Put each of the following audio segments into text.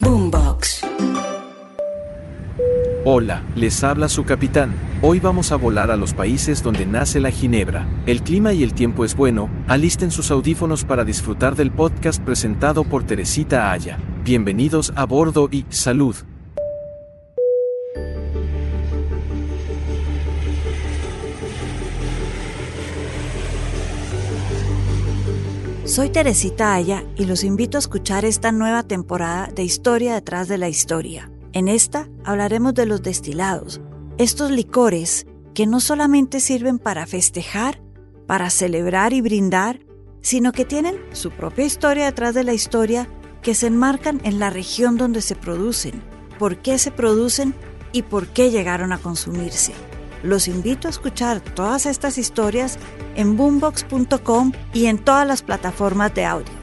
Boombox. Hola, les habla su capitán. Hoy vamos a volar a los países donde nace la ginebra. El clima y el tiempo es bueno, alisten sus audífonos para disfrutar del podcast presentado por Teresita Aya. Bienvenidos a bordo y salud. Soy Teresita Aya y los invito a escuchar esta nueva temporada de Historia detrás de la historia. En esta hablaremos de los destilados, estos licores que no solamente sirven para festejar, para celebrar y brindar, sino que tienen su propia historia detrás de la historia que se enmarcan en la región donde se producen, por qué se producen y por qué llegaron a consumirse. Los invito a escuchar todas estas historias en boombox.com y en todas las plataformas de audio.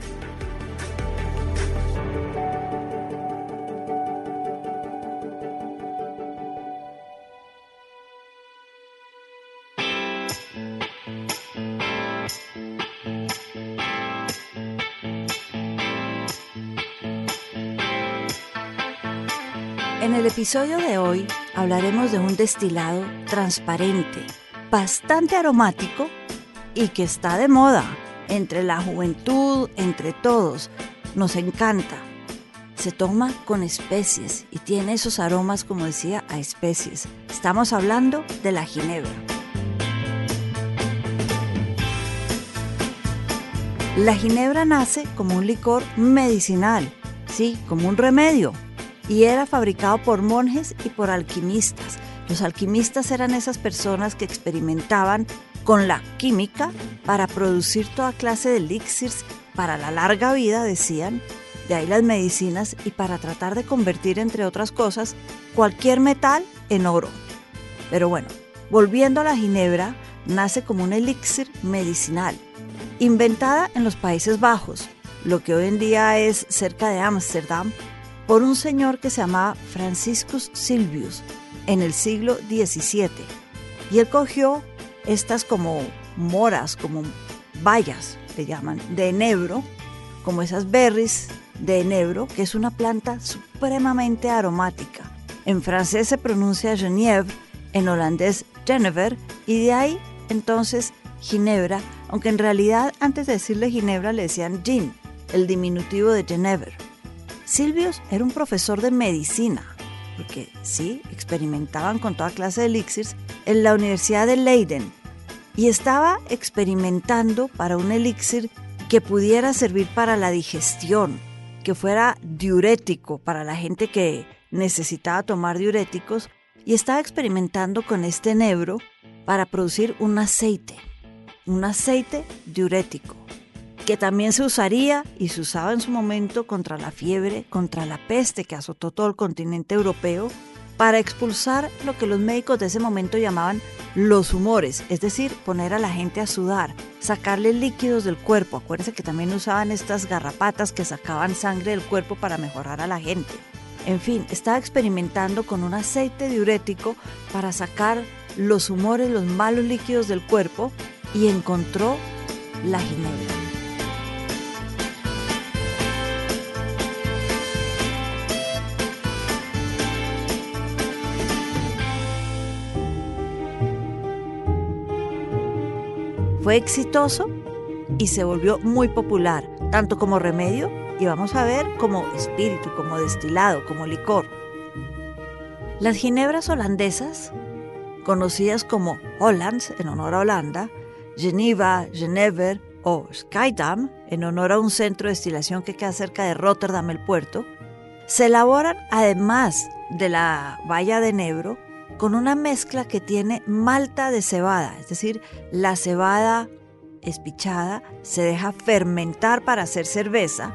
En el episodio de hoy hablaremos de un destilado transparente, bastante aromático y que está de moda entre la juventud, entre todos. Nos encanta. Se toma con especies y tiene esos aromas, como decía, a especies. Estamos hablando de la ginebra. La ginebra nace como un licor medicinal, sí, como un remedio, y era fabricado por monjes y por alquimistas. Los alquimistas eran esas personas que experimentaban con la química para producir toda clase de elixirs para la larga vida, decían, de ahí las medicinas y para tratar de convertir, entre otras cosas, cualquier metal en oro. Pero bueno, volviendo a la ginebra, nace como un elixir medicinal, inventada en los Países Bajos, lo que hoy en día es cerca de Ámsterdam, por un señor que se llamaba Franciscus Silvius en el siglo XVII. Y él cogió estas como moras, como bayas, le llaman, de enebro, como esas berries de enebro, que es una planta supremamente aromática. En francés se pronuncia Genièvre, en holandés Genever, y de ahí entonces Ginebra, aunque en realidad antes de decirle Ginebra le decían Gin, el diminutivo de Genever. Silvius era un profesor de medicina, porque sí, experimentaban con toda clase de elixirs en la Universidad de Leiden y estaba experimentando para un elixir que pudiera servir para la digestión, que fuera diurético para la gente que necesitaba tomar diuréticos y estaba experimentando con este enebro para producir un aceite, un aceite diurético que también se usaría y se usaba en su momento contra la fiebre, contra la peste que azotó todo el continente europeo, para expulsar lo que los médicos de ese momento llamaban los humores, es decir, poner a la gente a sudar, sacarle líquidos del cuerpo. Acuérdense que también usaban estas garrapatas que sacaban sangre del cuerpo para mejorar a la gente. En fin, estaba experimentando con un aceite diurético para sacar los humores, los malos líquidos del cuerpo y encontró la ginebra. Fue exitoso y se volvió muy popular, tanto como remedio y vamos a ver como espíritu, como destilado, como licor. Las ginebras holandesas, conocidas como Hollands en honor a Holanda, Geneva, Genever o Schiedam en honor a un centro de destilación que queda cerca de Rotterdam el puerto, se elaboran además de la valla de Nebro con una mezcla que tiene malta de cebada, es decir, la cebada espichada se deja fermentar para hacer cerveza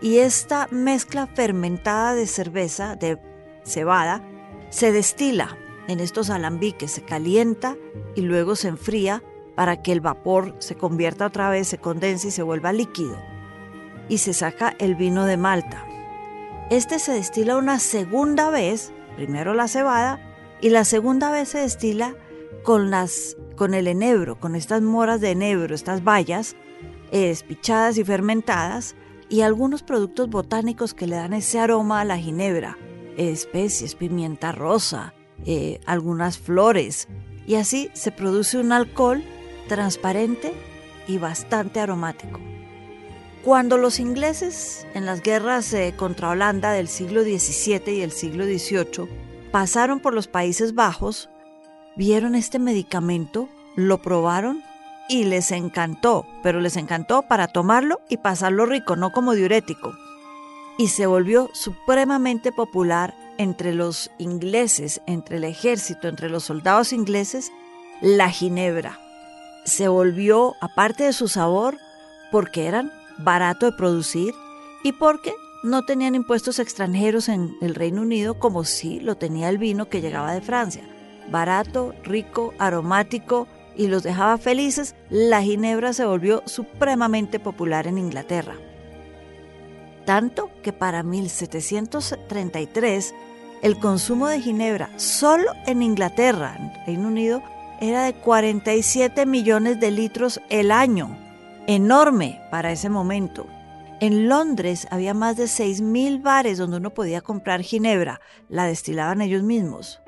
y esta mezcla fermentada de cerveza, de cebada, se destila en estos alambiques, se calienta y luego se enfría para que el vapor se convierta otra vez, se condense y se vuelva líquido. Y se saca el vino de Malta. Este se destila una segunda vez, primero la cebada y la segunda vez se destila con, las, con el enebro, con estas moras de enebro, estas bayas eh, espichadas y fermentadas y algunos productos botánicos que le dan ese aroma a la ginebra, especies, pimienta rosa, eh, algunas flores, y así se produce un alcohol transparente y bastante aromático. Cuando los ingleses en las guerras eh, contra Holanda del siglo XVII y el siglo XVIII pasaron por los Países Bajos, vieron este medicamento, lo probaron y les encantó, pero les encantó para tomarlo y pasarlo rico, no como diurético. Y se volvió supremamente popular entre los ingleses, entre el ejército, entre los soldados ingleses, la ginebra. Se volvió, aparte de su sabor, porque eran barato de producir y porque no tenían impuestos extranjeros en el Reino Unido como sí lo tenía el vino que llegaba de Francia. Barato, rico, aromático y los dejaba felices, la ginebra se volvió supremamente popular en Inglaterra. Tanto que para 1733 el consumo de ginebra solo en Inglaterra, Reino Unido, era de 47 millones de litros el año. Enorme para ese momento. En Londres había más de 6.000 bares donde uno podía comprar ginebra, la destilaban ellos mismos.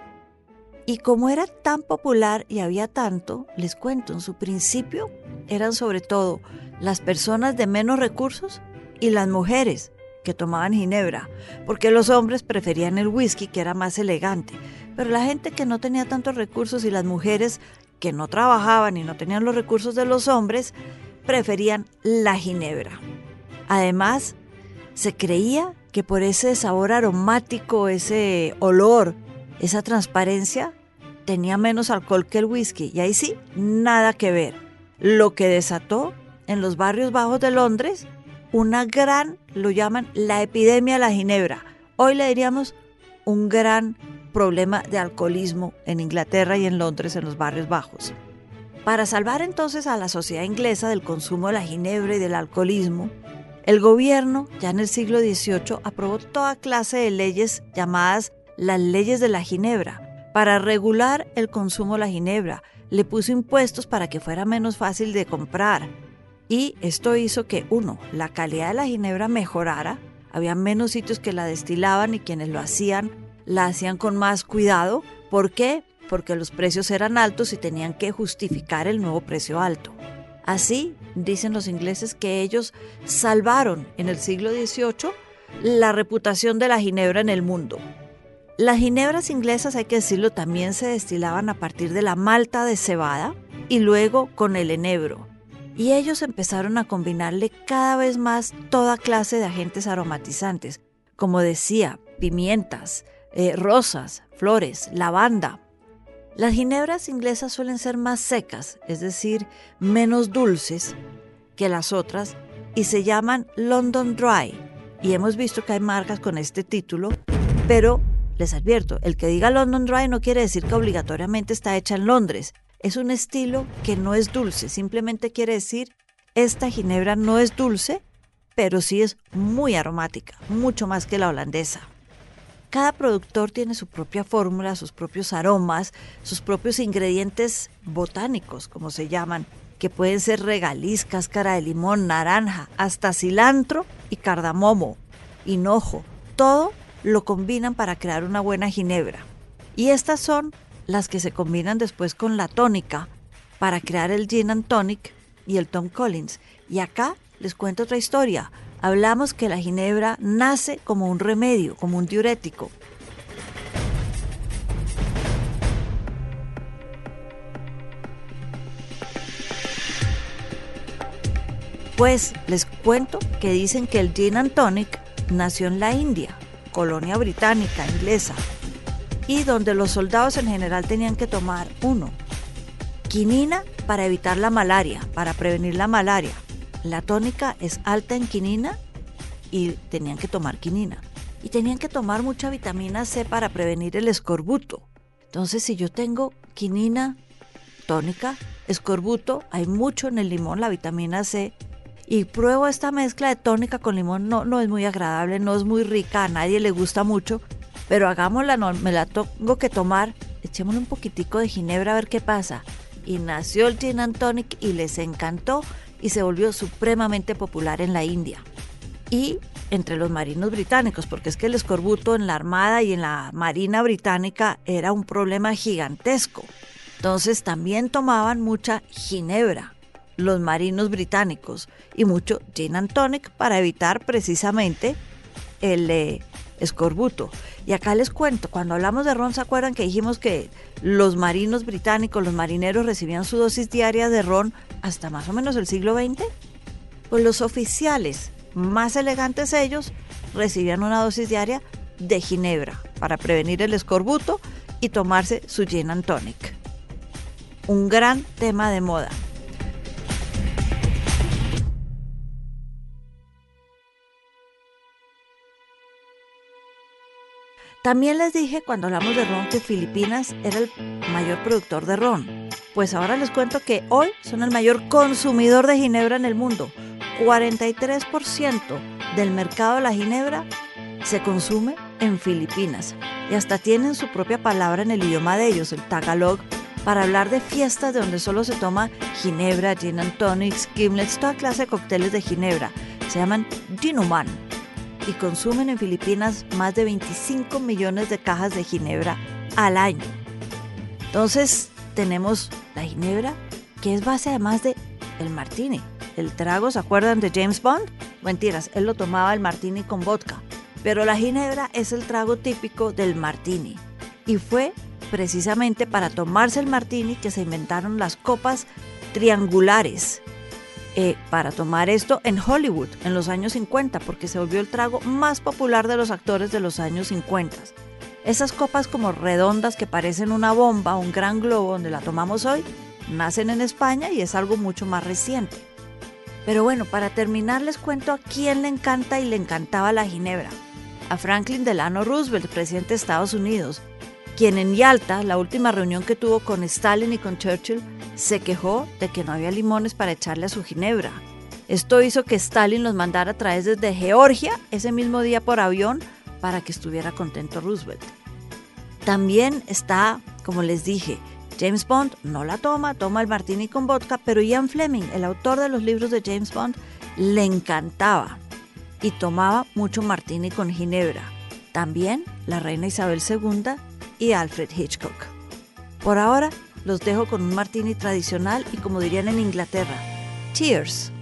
Y como era tan popular y había tanto, les cuento, en su principio eran sobre todo las personas de menos recursos y las mujeres que tomaban ginebra, porque los hombres preferían el whisky que era más elegante, pero la gente que no tenía tantos recursos y las mujeres que no trabajaban y no tenían los recursos de los hombres, preferían la ginebra. Además, se creía que por ese sabor aromático, ese olor, esa transparencia, tenía menos alcohol que el whisky. Y ahí sí, nada que ver. Lo que desató en los barrios bajos de Londres una gran, lo llaman la epidemia de la ginebra. Hoy le diríamos un gran problema de alcoholismo en Inglaterra y en Londres en los barrios bajos. Para salvar entonces a la sociedad inglesa del consumo de la ginebra y del alcoholismo, el gobierno, ya en el siglo XVIII, aprobó toda clase de leyes llamadas las leyes de la ginebra para regular el consumo de la ginebra. Le puso impuestos para que fuera menos fácil de comprar. Y esto hizo que, uno, la calidad de la ginebra mejorara. Había menos sitios que la destilaban y quienes lo hacían la hacían con más cuidado. ¿Por qué? Porque los precios eran altos y tenían que justificar el nuevo precio alto. Así, dicen los ingleses que ellos salvaron en el siglo XVIII la reputación de la ginebra en el mundo. Las ginebras inglesas, hay que decirlo, también se destilaban a partir de la malta de cebada y luego con el enebro. Y ellos empezaron a combinarle cada vez más toda clase de agentes aromatizantes, como decía, pimientas, eh, rosas, flores, lavanda, las ginebras inglesas suelen ser más secas, es decir, menos dulces que las otras, y se llaman London Dry. Y hemos visto que hay marcas con este título, pero les advierto, el que diga London Dry no quiere decir que obligatoriamente está hecha en Londres. Es un estilo que no es dulce, simplemente quiere decir esta ginebra no es dulce, pero sí es muy aromática, mucho más que la holandesa. Cada productor tiene su propia fórmula, sus propios aromas, sus propios ingredientes botánicos, como se llaman, que pueden ser regaliz, cáscara de limón, naranja, hasta cilantro y cardamomo, hinojo. Todo lo combinan para crear una buena ginebra. Y estas son las que se combinan después con la tónica para crear el gin and tonic y el Tom Collins. Y acá les cuento otra historia hablamos que la ginebra nace como un remedio, como un diurético. Pues les cuento que dicen que el gin and tonic nació en la India, colonia británica, inglesa, y donde los soldados en general tenían que tomar uno, quinina para evitar la malaria, para prevenir la malaria, la tónica es alta en quinina y tenían que tomar quinina. Y tenían que tomar mucha vitamina C para prevenir el escorbuto. Entonces, si yo tengo quinina, tónica, escorbuto, hay mucho en el limón, la vitamina C, y pruebo esta mezcla de tónica con limón, no, no es muy agradable, no es muy rica, a nadie le gusta mucho, pero hagámosla, no, me la tengo que tomar, echémosle un poquitico de ginebra a ver qué pasa. Y nació el gin tonic y les encantó y se volvió supremamente popular en la India. y entre los marinos británicos, porque es que el escorbuto en la Armada y en la Marina británica era un problema gigantesco. Entonces también tomaban mucha ginebra los marinos británicos y mucho gin and tonic para evitar precisamente el eh, escorbuto. Y acá les cuento, cuando hablamos de ron, ¿se acuerdan que dijimos que los marinos británicos, los marineros recibían su dosis diaria de ron hasta más o menos el siglo XX? Pues los oficiales más elegantes ellos recibían una dosis diaria de ginebra para prevenir el escorbuto y tomarse su gin and tonic. Un gran tema de moda. También les dije cuando hablamos de ron que Filipinas era el mayor productor de ron. Pues ahora les cuento que hoy son el mayor consumidor de ginebra en el mundo. 43% del mercado de la ginebra se consume en Filipinas y hasta tienen su propia palabra en el idioma de ellos, el Tagalog, para hablar de fiestas de donde solo se toma ginebra, gin and tonics, gimlets, toda clase de cócteles de ginebra. Se llaman ginuman y consumen en Filipinas más de 25 millones de cajas de ginebra al año. Entonces tenemos la ginebra que es base además de el martini. El trago, ¿se acuerdan de James Bond? Mentiras, él lo tomaba el martini con vodka. Pero la ginebra es el trago típico del martini. Y fue precisamente para tomarse el martini que se inventaron las copas triangulares. Eh, para tomar esto en Hollywood en los años 50, porque se volvió el trago más popular de los actores de los años 50. Esas copas como redondas que parecen una bomba, un gran globo donde la tomamos hoy, nacen en España y es algo mucho más reciente. Pero bueno, para terminar les cuento a quién le encanta y le encantaba la ginebra. A Franklin Delano Roosevelt, presidente de Estados Unidos, quien en Yalta, la última reunión que tuvo con Stalin y con Churchill, se quejó de que no había limones para echarle a su ginebra. Esto hizo que Stalin los mandara a traer desde Georgia ese mismo día por avión para que estuviera contento Roosevelt. También está, como les dije, James Bond no la toma, toma el martini con vodka, pero Ian Fleming, el autor de los libros de James Bond, le encantaba y tomaba mucho martini con ginebra. También la reina Isabel II y Alfred Hitchcock. Por ahora los dejo con un martini tradicional y como dirían en Inglaterra, cheers.